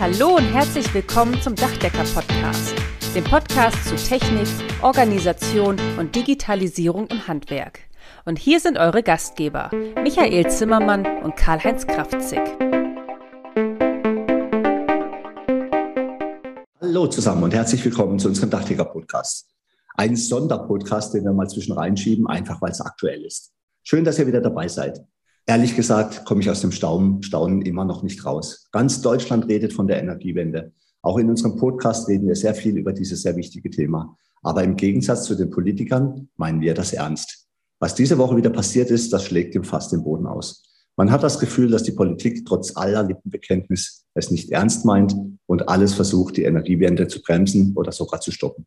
Hallo und herzlich willkommen zum Dachdecker-Podcast, dem Podcast zu Technik, Organisation und Digitalisierung im Handwerk. Und hier sind eure Gastgeber, Michael Zimmermann und Karl-Heinz Kraftzig. Hallo zusammen und herzlich willkommen zu unserem Dachdecker-Podcast. Ein Sonderpodcast, den wir mal zwischen reinschieben, einfach weil es aktuell ist. Schön, dass ihr wieder dabei seid. Ehrlich gesagt komme ich aus dem Staunen, Staunen immer noch nicht raus. Ganz Deutschland redet von der Energiewende. Auch in unserem Podcast reden wir sehr viel über dieses sehr wichtige Thema. Aber im Gegensatz zu den Politikern meinen wir das ernst. Was diese Woche wieder passiert ist, das schlägt ihm fast den Boden aus. Man hat das Gefühl, dass die Politik trotz aller Lippenbekenntnis es nicht ernst meint und alles versucht, die Energiewende zu bremsen oder sogar zu stoppen.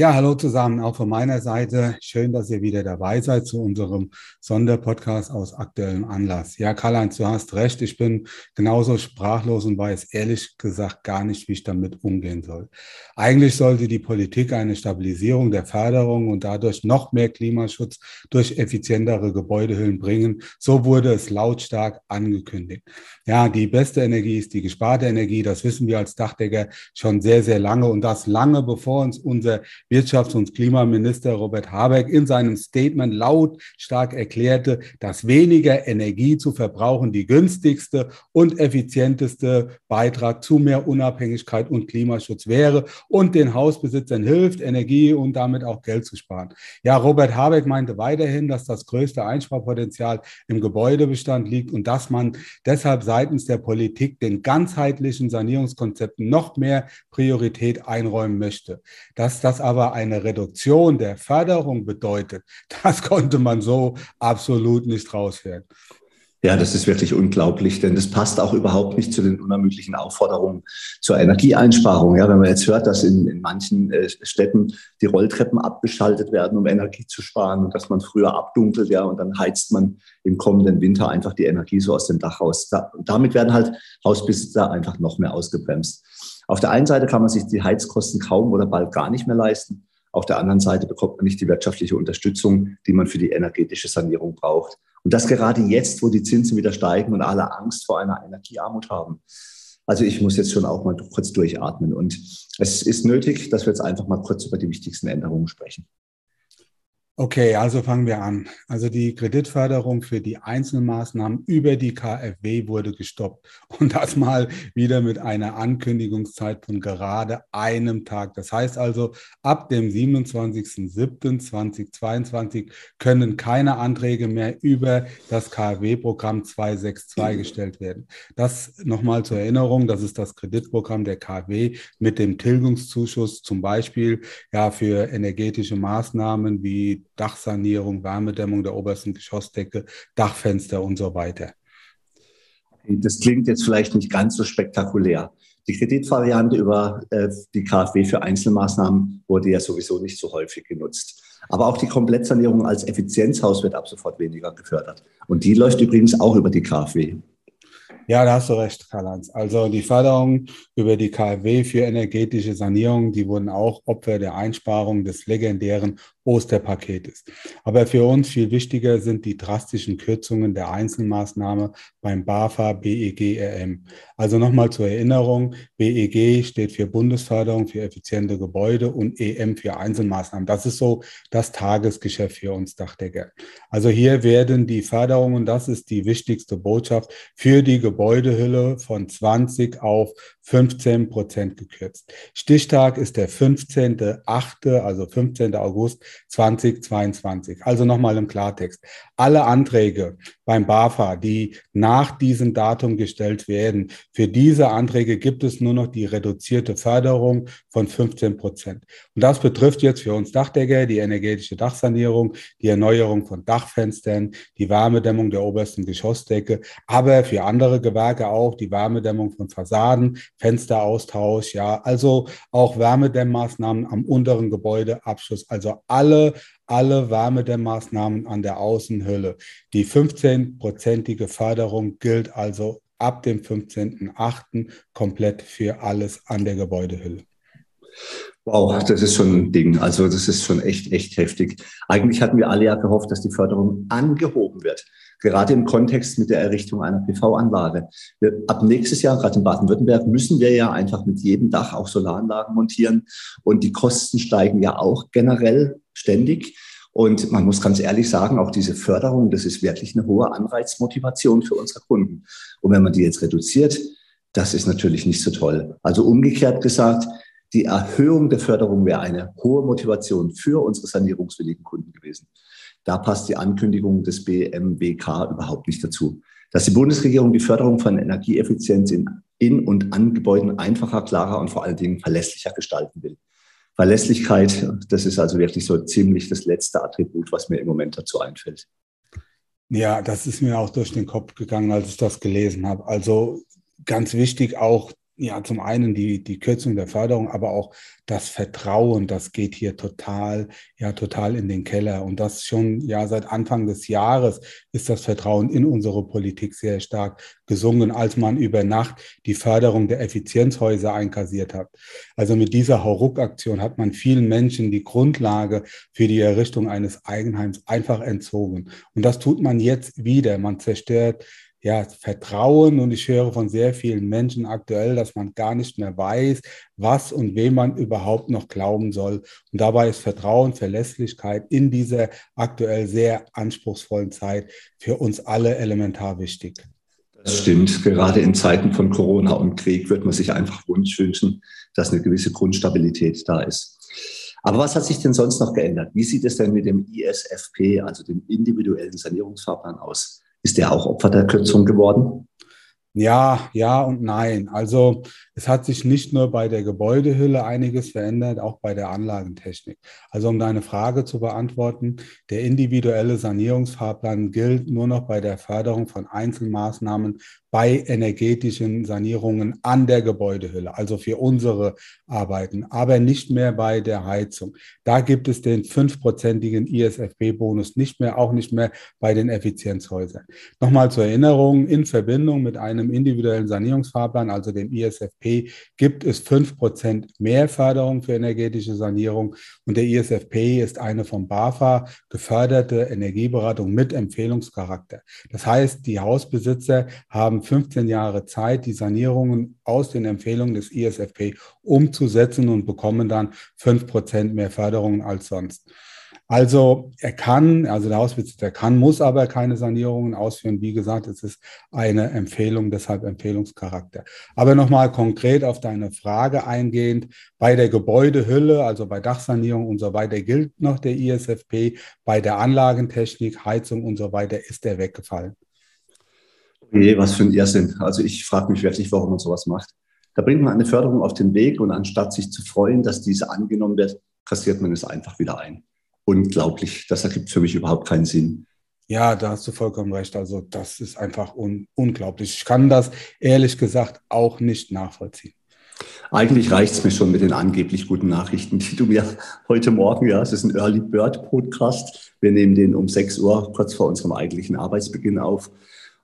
Ja, hallo zusammen, auch von meiner Seite. Schön, dass ihr wieder dabei seid zu unserem Sonderpodcast aus aktuellem Anlass. Ja, Karl-Heinz, du hast recht. Ich bin genauso sprachlos und weiß ehrlich gesagt gar nicht, wie ich damit umgehen soll. Eigentlich sollte die Politik eine Stabilisierung der Förderung und dadurch noch mehr Klimaschutz durch effizientere Gebäudehüllen bringen. So wurde es lautstark angekündigt. Ja, die beste Energie ist die gesparte Energie. Das wissen wir als Dachdecker schon sehr, sehr lange und das lange bevor uns unser Wirtschafts- und Klimaminister Robert Habeck in seinem Statement lautstark erklärte, dass weniger Energie zu verbrauchen die günstigste und effizienteste Beitrag zu mehr Unabhängigkeit und Klimaschutz wäre und den Hausbesitzern hilft, Energie und damit auch Geld zu sparen. Ja, Robert Habeck meinte weiterhin, dass das größte Einsparpotenzial im Gebäudebestand liegt und dass man deshalb seitens der Politik den ganzheitlichen Sanierungskonzepten noch mehr Priorität einräumen möchte. Dass das aber aber eine Reduktion der Förderung bedeutet, das konnte man so absolut nicht raushören. Ja, das ist wirklich unglaublich, denn das passt auch überhaupt nicht zu den unermüdlichen Aufforderungen zur Energieeinsparung. Ja, wenn man jetzt hört, dass in, in manchen äh, Städten die Rolltreppen abgeschaltet werden, um Energie zu sparen und dass man früher abdunkelt, ja, und dann heizt man im kommenden Winter einfach die Energie so aus dem Dach raus. Da, damit werden halt Hausbesitzer einfach noch mehr ausgebremst. Auf der einen Seite kann man sich die Heizkosten kaum oder bald gar nicht mehr leisten. Auf der anderen Seite bekommt man nicht die wirtschaftliche Unterstützung, die man für die energetische Sanierung braucht. Und das gerade jetzt, wo die Zinsen wieder steigen und alle Angst vor einer Energiearmut haben. Also ich muss jetzt schon auch mal kurz durchatmen. Und es ist nötig, dass wir jetzt einfach mal kurz über die wichtigsten Änderungen sprechen. Okay, also fangen wir an. Also die Kreditförderung für die Einzelmaßnahmen über die KfW wurde gestoppt und das mal wieder mit einer Ankündigungszeit von gerade einem Tag. Das heißt also, ab dem 27.07.2022 können keine Anträge mehr über das KfW-Programm 262 gestellt werden. Das nochmal zur Erinnerung, das ist das Kreditprogramm der KfW mit dem Tilgungszuschuss zum Beispiel ja für energetische Maßnahmen wie Dachsanierung, Wärmedämmung der obersten Geschossdecke, Dachfenster und so weiter. Das klingt jetzt vielleicht nicht ganz so spektakulär. Die Kreditvariante über äh, die KfW für Einzelmaßnahmen wurde ja sowieso nicht so häufig genutzt. Aber auch die Komplettsanierung als Effizienzhaus wird ab sofort weniger gefördert. Und die läuft übrigens auch über die KfW. Ja, da hast du recht, Karl-Heinz. Also die Förderung über die KfW für energetische Sanierung, die wurden auch Opfer der Einsparung des legendären Osterpaketes. Aber für uns viel wichtiger sind die drastischen Kürzungen der Einzelmaßnahme beim BAFA BEG RM. Also nochmal zur Erinnerung, BEG steht für Bundesförderung für effiziente Gebäude und EM für Einzelmaßnahmen. Das ist so das Tagesgeschäft für uns Dachdecker. Also hier werden die Förderungen, das ist die wichtigste Botschaft, für die Gebäudehülle von 20 auf 15 Prozent gekürzt. Stichtag ist der 15.8., also 15. August 2022. Also nochmal im Klartext. Alle Anträge beim BAFA, die nach diesem Datum gestellt werden, für diese Anträge gibt es nur noch die reduzierte Förderung von 15 Prozent. Und das betrifft jetzt für uns Dachdecker die energetische Dachsanierung, die Erneuerung von Dachfenstern, die Wärmedämmung der obersten Geschossdecke, aber für andere Gewerke auch die Wärmedämmung von Fassaden, Fensteraustausch, ja, also auch Wärmedämmmaßnahmen am unteren Gebäudeabschluss, also alle, alle Wärmedämmmaßnahmen an der Außenhülle. Die 15-prozentige Förderung gilt also ab dem 15.8. komplett für alles an der Gebäudehülle. Wow, das ist schon ein Ding. Also das ist schon echt, echt heftig. Eigentlich hatten wir alle ja gehofft, dass die Förderung angehoben wird. Gerade im Kontext mit der Errichtung einer PV-Anlage. Ab nächstes Jahr, gerade in Baden-Württemberg, müssen wir ja einfach mit jedem Dach auch Solaranlagen montieren. Und die Kosten steigen ja auch generell ständig. Und man muss ganz ehrlich sagen, auch diese Förderung, das ist wirklich eine hohe Anreizmotivation für unsere Kunden. Und wenn man die jetzt reduziert, das ist natürlich nicht so toll. Also umgekehrt gesagt, die Erhöhung der Förderung wäre eine hohe Motivation für unsere sanierungswilligen Kunden. Da passt die Ankündigung des BMWK überhaupt nicht dazu. Dass die Bundesregierung die Förderung von Energieeffizienz in, in und an Gebäuden einfacher, klarer und vor allen Dingen verlässlicher gestalten will. Verlässlichkeit, das ist also wirklich so ziemlich das letzte Attribut, was mir im Moment dazu einfällt. Ja, das ist mir auch durch den Kopf gegangen, als ich das gelesen habe. Also ganz wichtig auch ja, zum einen die, die Kürzung der Förderung, aber auch das Vertrauen, das geht hier total, ja, total in den Keller. Und das schon, ja, seit Anfang des Jahres ist das Vertrauen in unsere Politik sehr stark gesungen, als man über Nacht die Förderung der Effizienzhäuser einkassiert hat. Also mit dieser Hauruck-Aktion hat man vielen Menschen die Grundlage für die Errichtung eines Eigenheims einfach entzogen. Und das tut man jetzt wieder. Man zerstört ja, Vertrauen und ich höre von sehr vielen Menschen aktuell, dass man gar nicht mehr weiß, was und wem man überhaupt noch glauben soll. Und dabei ist Vertrauen, Verlässlichkeit in dieser aktuell sehr anspruchsvollen Zeit für uns alle elementar wichtig. Das stimmt. Gerade in Zeiten von Corona und Krieg wird man sich einfach wünschen, dass eine gewisse Grundstabilität da ist. Aber was hat sich denn sonst noch geändert? Wie sieht es denn mit dem ISFP, also dem individuellen Sanierungsfahrplan aus? Ist der auch Opfer der Kürzung geworden? Ja, ja und nein. Also es hat sich nicht nur bei der Gebäudehülle einiges verändert, auch bei der Anlagentechnik. Also um deine Frage zu beantworten, der individuelle Sanierungsfahrplan gilt nur noch bei der Förderung von Einzelmaßnahmen bei energetischen Sanierungen an der Gebäudehülle, also für unsere Arbeiten, aber nicht mehr bei der Heizung. Da gibt es den fünfprozentigen ISFB-Bonus nicht mehr, auch nicht mehr bei den Effizienzhäusern. Nochmal zur Erinnerung, in Verbindung mit einem individuellen Sanierungsfahrplan, also dem ISFP, gibt es fünf Prozent mehr Förderung für energetische Sanierung und der ISFP ist eine vom BAFA geförderte Energieberatung mit Empfehlungscharakter. Das heißt, die Hausbesitzer haben haben 15 Jahre Zeit, die Sanierungen aus den Empfehlungen des ISFP umzusetzen und bekommen dann 5% mehr Förderungen als sonst. Also er kann, also der Hausbesitzer kann, muss aber keine Sanierungen ausführen. Wie gesagt, es ist eine Empfehlung, deshalb Empfehlungscharakter. Aber nochmal konkret auf deine Frage eingehend, bei der Gebäudehülle, also bei Dachsanierung und so weiter, gilt noch der ISFP. Bei der Anlagentechnik, Heizung und so weiter ist der weggefallen. Nee, was für ein Irrsinn. Also ich frage mich wirklich, warum man sowas macht. Da bringt man eine Förderung auf den Weg und anstatt sich zu freuen, dass diese angenommen wird, kassiert man es einfach wieder ein. Unglaublich. Das ergibt für mich überhaupt keinen Sinn. Ja, da hast du vollkommen recht. Also das ist einfach un unglaublich. Ich kann das ehrlich gesagt auch nicht nachvollziehen. Eigentlich reicht es mir schon mit den angeblich guten Nachrichten, die du mir heute Morgen, ja, es ist ein Early Bird Podcast. Wir nehmen den um 6 Uhr kurz vor unserem eigentlichen Arbeitsbeginn auf.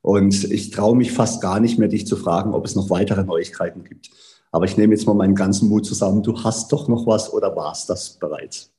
Und ich traue mich fast gar nicht mehr, dich zu fragen, ob es noch weitere Neuigkeiten gibt. Aber ich nehme jetzt mal meinen ganzen Mut zusammen. Du hast doch noch was oder war es das bereits?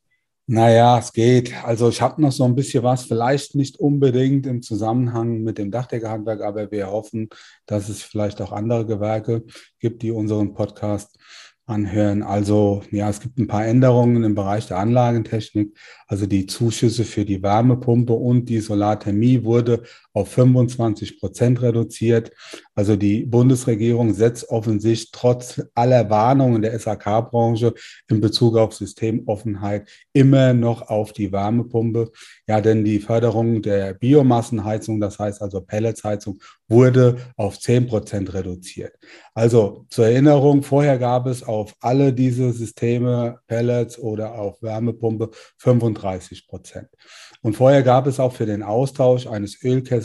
Naja, es geht. Also ich habe noch so ein bisschen was, vielleicht nicht unbedingt im Zusammenhang mit dem Dachdeckerhandwerk, aber wir hoffen, dass es vielleicht auch andere Gewerke gibt, die unseren Podcast anhören. Also ja, es gibt ein paar Änderungen im Bereich der Anlagentechnik. Also die Zuschüsse für die Wärmepumpe und die Solarthermie wurde auf 25 Prozent reduziert. Also die Bundesregierung setzt offensichtlich trotz aller Warnungen der SAK-Branche in Bezug auf Systemoffenheit immer noch auf die Wärmepumpe. Ja, denn die Förderung der Biomassenheizung, das heißt also Pelletsheizung, wurde auf 10 Prozent reduziert. Also zur Erinnerung, vorher gab es auf alle diese Systeme, Pellets oder auch Wärmepumpe 35 Prozent. Und vorher gab es auch für den Austausch eines Ölkessels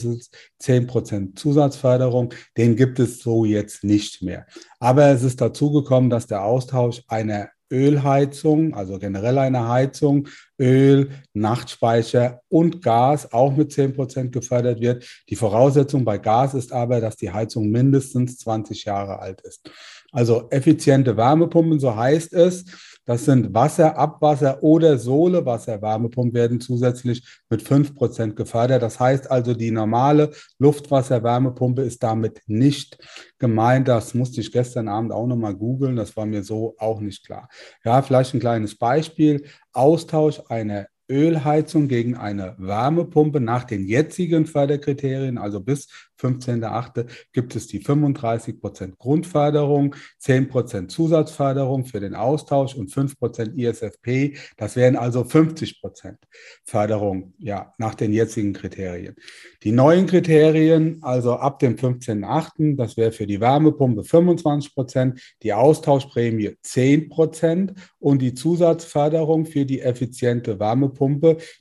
10 Prozent Zusatzförderung. Den gibt es so jetzt nicht mehr. Aber es ist dazu gekommen, dass der Austausch einer Ölheizung, also generell eine Heizung, Öl, Nachtspeicher und Gas auch mit 10 Prozent gefördert wird. Die Voraussetzung bei Gas ist aber, dass die Heizung mindestens 20 Jahre alt ist. Also effiziente Wärmepumpen, so heißt es. Das sind Wasser, Abwasser oder Sohlewasser. Wärmepumpen werden zusätzlich mit 5% gefördert. Das heißt also, die normale Luftwasser-Wärmepumpe ist damit nicht gemeint. Das musste ich gestern Abend auch nochmal googeln. Das war mir so auch nicht klar. Ja, vielleicht ein kleines Beispiel. Austausch einer Ölheizung gegen eine Wärmepumpe nach den jetzigen Förderkriterien, also bis 15.8. gibt es die 35 Prozent Grundförderung, 10 Prozent Zusatzförderung für den Austausch und 5 Prozent ISFP. Das wären also 50 Prozent Förderung, ja, nach den jetzigen Kriterien. Die neuen Kriterien, also ab dem 15.8., das wäre für die Wärmepumpe 25 Prozent, die Austauschprämie 10 Prozent und die Zusatzförderung für die effiziente Wärmepumpe,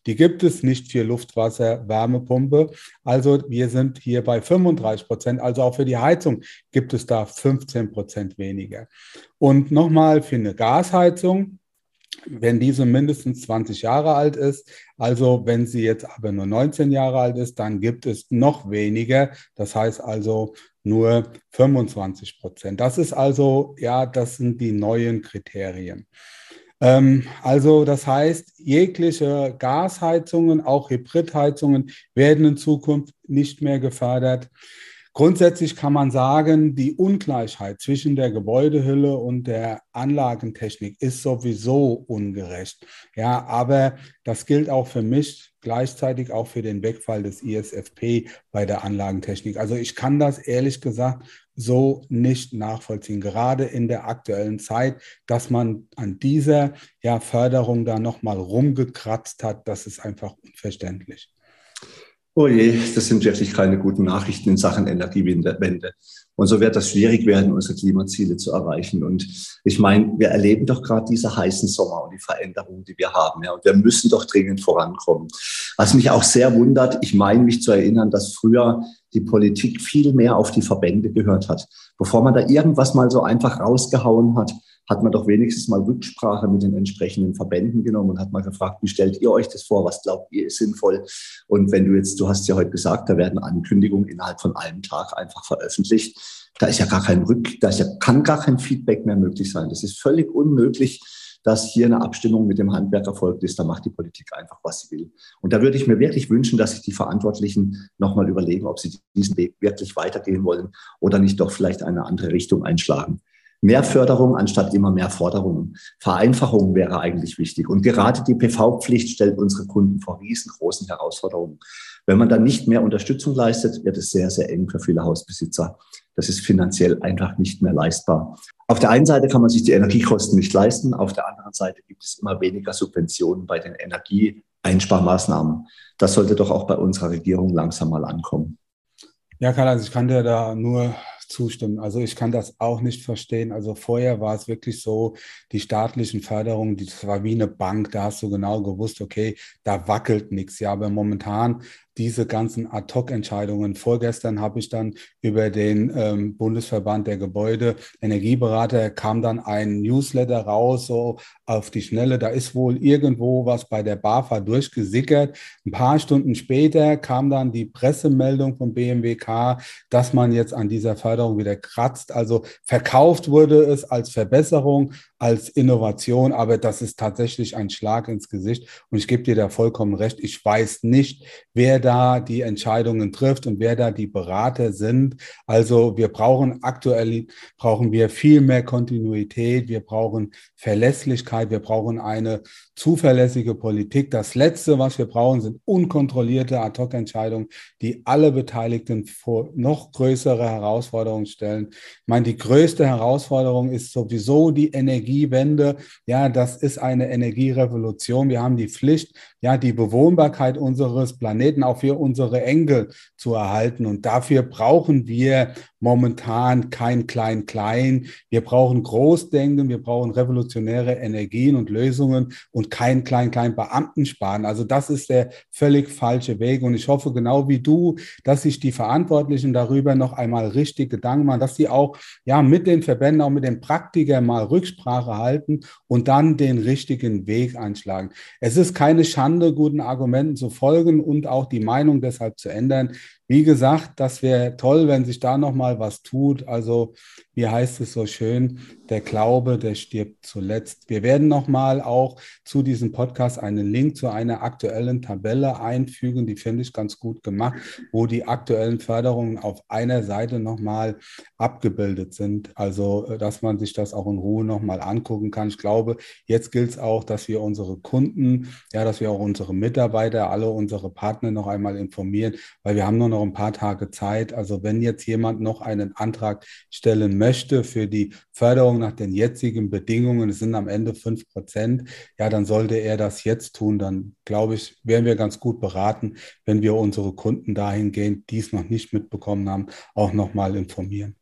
die gibt es nicht für Luftwasser-Wärmepumpe. Also wir sind hier bei 35 Prozent. Also auch für die Heizung gibt es da 15 Prozent weniger. Und nochmal für eine Gasheizung, wenn diese mindestens 20 Jahre alt ist, also wenn sie jetzt aber nur 19 Jahre alt ist, dann gibt es noch weniger. Das heißt also nur 25 Prozent. Das ist also, ja, das sind die neuen Kriterien. Ähm, also das heißt, jegliche Gasheizungen, auch Hybridheizungen werden in Zukunft nicht mehr gefördert. Grundsätzlich kann man sagen, die Ungleichheit zwischen der Gebäudehülle und der Anlagentechnik ist sowieso ungerecht. Ja, aber das gilt auch für mich gleichzeitig auch für den Wegfall des ISFP bei der Anlagentechnik. Also ich kann das ehrlich gesagt so nicht nachvollziehen, gerade in der aktuellen Zeit, dass man an dieser ja, Förderung da nochmal rumgekratzt hat, das ist einfach unverständlich. Oh je, das sind wirklich keine guten Nachrichten in Sachen Energiewende. Und so wird das schwierig werden, unsere Klimaziele zu erreichen. Und ich meine, wir erleben doch gerade diese heißen Sommer und die Veränderungen, die wir haben. Ja, und wir müssen doch dringend vorankommen. Was mich auch sehr wundert, ich meine mich zu erinnern, dass früher die Politik viel mehr auf die Verbände gehört hat. Bevor man da irgendwas mal so einfach rausgehauen hat, hat man doch wenigstens mal Rücksprache mit den entsprechenden Verbänden genommen und hat mal gefragt, wie stellt ihr euch das vor? Was glaubt ihr ist sinnvoll? Und wenn du jetzt, du hast ja heute gesagt, da werden Ankündigungen innerhalb von einem Tag einfach veröffentlicht. Da ist ja gar kein Rück, da ist ja, kann gar kein Feedback mehr möglich sein. Das ist völlig unmöglich, dass hier eine Abstimmung mit dem Handwerk erfolgt ist. Da macht die Politik einfach, was sie will. Und da würde ich mir wirklich wünschen, dass sich die Verantwortlichen nochmal überlegen, ob sie diesen Weg wirklich weitergehen wollen oder nicht doch vielleicht eine andere Richtung einschlagen. Mehr Förderung anstatt immer mehr Forderungen. Vereinfachung wäre eigentlich wichtig. Und gerade die PV-Pflicht stellt unsere Kunden vor riesengroßen Herausforderungen. Wenn man dann nicht mehr Unterstützung leistet, wird es sehr, sehr eng für viele Hausbesitzer. Das ist finanziell einfach nicht mehr leistbar. Auf der einen Seite kann man sich die Energiekosten nicht leisten. Auf der anderen Seite gibt es immer weniger Subventionen bei den Energieeinsparmaßnahmen. Das sollte doch auch bei unserer Regierung langsam mal ankommen. Ja, Karl, also ich kann dir da nur zustimmen. Also ich kann das auch nicht verstehen. Also vorher war es wirklich so, die staatlichen Förderungen, das war wie eine Bank, da hast du genau gewusst, okay, da wackelt nichts. Ja, aber momentan diese ganzen Ad-Hoc-Entscheidungen. Vorgestern habe ich dann über den ähm, Bundesverband der Gebäude Energieberater kam dann ein Newsletter raus, so auf die Schnelle. Da ist wohl irgendwo was bei der BAFA durchgesickert. Ein paar Stunden später kam dann die Pressemeldung vom BMWK, dass man jetzt an dieser Förderung wieder kratzt. Also verkauft wurde es als Verbesserung, als Innovation, aber das ist tatsächlich ein Schlag ins Gesicht. Und ich gebe dir da vollkommen recht. Ich weiß nicht, wer da die Entscheidungen trifft und wer da die Berater sind. Also wir brauchen aktuell, brauchen wir viel mehr Kontinuität. Wir brauchen Verlässlichkeit. Wir brauchen eine zuverlässige Politik. Das Letzte, was wir brauchen, sind unkontrollierte Ad-Hoc-Entscheidungen, die alle Beteiligten vor noch größere Herausforderungen stellen. Ich meine, die größte Herausforderung ist sowieso die Energie Energiewende. Ja, das ist eine Energierevolution. Wir haben die Pflicht, ja, die Bewohnbarkeit unseres Planeten auch für unsere Enkel zu erhalten. Und dafür brauchen wir momentan kein Klein-Klein. Wir brauchen Großdenken, wir brauchen revolutionäre Energien und Lösungen und kein Klein-Klein Beamtensparen. Also das ist der völlig falsche Weg. Und ich hoffe genau wie du, dass sich die Verantwortlichen darüber noch einmal richtig Gedanken machen, dass sie auch ja mit den Verbänden, auch mit den Praktikern mal Rücksprache halten und dann den richtigen Weg einschlagen. Es ist keine Schande, guten Argumenten zu folgen und auch die Meinung deshalb zu ändern. Wie gesagt, das wäre toll, wenn sich da nochmal was tut. Also, wie heißt es so schön, der Glaube, der stirbt zuletzt. Wir werden nochmal auch zu diesem Podcast einen Link zu einer aktuellen Tabelle einfügen, die finde ich ganz gut gemacht, wo die aktuellen Förderungen auf einer Seite nochmal abgebildet sind. Also, dass man sich das auch in Ruhe nochmal angucken kann. Ich glaube, jetzt gilt es auch, dass wir unsere Kunden, ja, dass wir auch unsere Mitarbeiter, alle unsere Partner noch einmal informieren, weil wir haben nur noch ein paar Tage Zeit. Also, wenn jetzt jemand noch einen Antrag stellen möchte für die Förderung nach den jetzigen Bedingungen, es sind am Ende fünf Prozent, ja, dann sollte er das jetzt tun. Dann glaube ich, wären wir ganz gut beraten, wenn wir unsere Kunden dahingehend, die es noch nicht mitbekommen haben, auch nochmal informieren.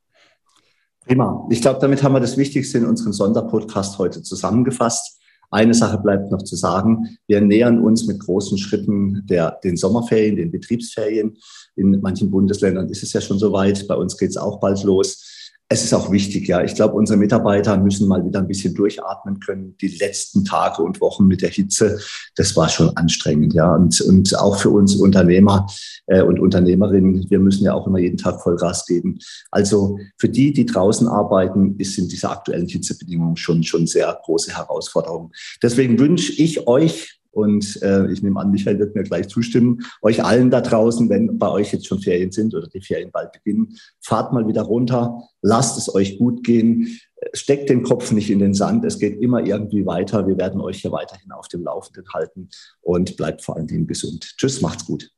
Prima. Ich glaube, damit haben wir das Wichtigste in unserem Sonderpodcast heute zusammengefasst. Eine Sache bleibt noch zu sagen. Wir nähern uns mit großen Schritten der, den Sommerferien, den Betriebsferien. In manchen Bundesländern ist es ja schon soweit. Bei uns geht es auch bald los es ist auch wichtig, ja. Ich glaube, unsere Mitarbeiter müssen mal wieder ein bisschen durchatmen können. Die letzten Tage und Wochen mit der Hitze, das war schon anstrengend, ja. Und, und auch für uns Unternehmer äh, und Unternehmerinnen, wir müssen ja auch immer jeden Tag Vollgas geben. Also für die, die draußen arbeiten, ist, sind diese aktuellen Hitzebedingungen schon, schon sehr große Herausforderungen. Deswegen wünsche ich euch und äh, ich nehme an, Michael wird mir gleich zustimmen. Euch allen da draußen, wenn bei euch jetzt schon Ferien sind oder die Ferien bald beginnen, fahrt mal wieder runter, lasst es euch gut gehen, steckt den Kopf nicht in den Sand. Es geht immer irgendwie weiter. Wir werden euch hier weiterhin auf dem Laufenden halten und bleibt vor allen Dingen gesund. Tschüss, macht's gut.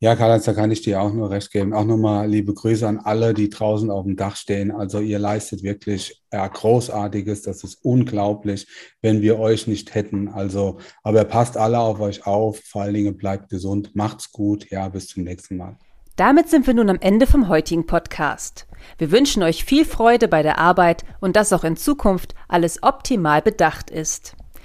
Ja, Karl-Heinz, da kann ich dir auch nur recht geben. Auch nochmal liebe Grüße an alle, die draußen auf dem Dach stehen. Also ihr leistet wirklich ja, Großartiges. Das ist unglaublich, wenn wir euch nicht hätten. Also, aber passt alle auf euch auf. Vor allen Dingen bleibt gesund. Macht's gut. Ja, bis zum nächsten Mal. Damit sind wir nun am Ende vom heutigen Podcast. Wir wünschen euch viel Freude bei der Arbeit und dass auch in Zukunft alles optimal bedacht ist.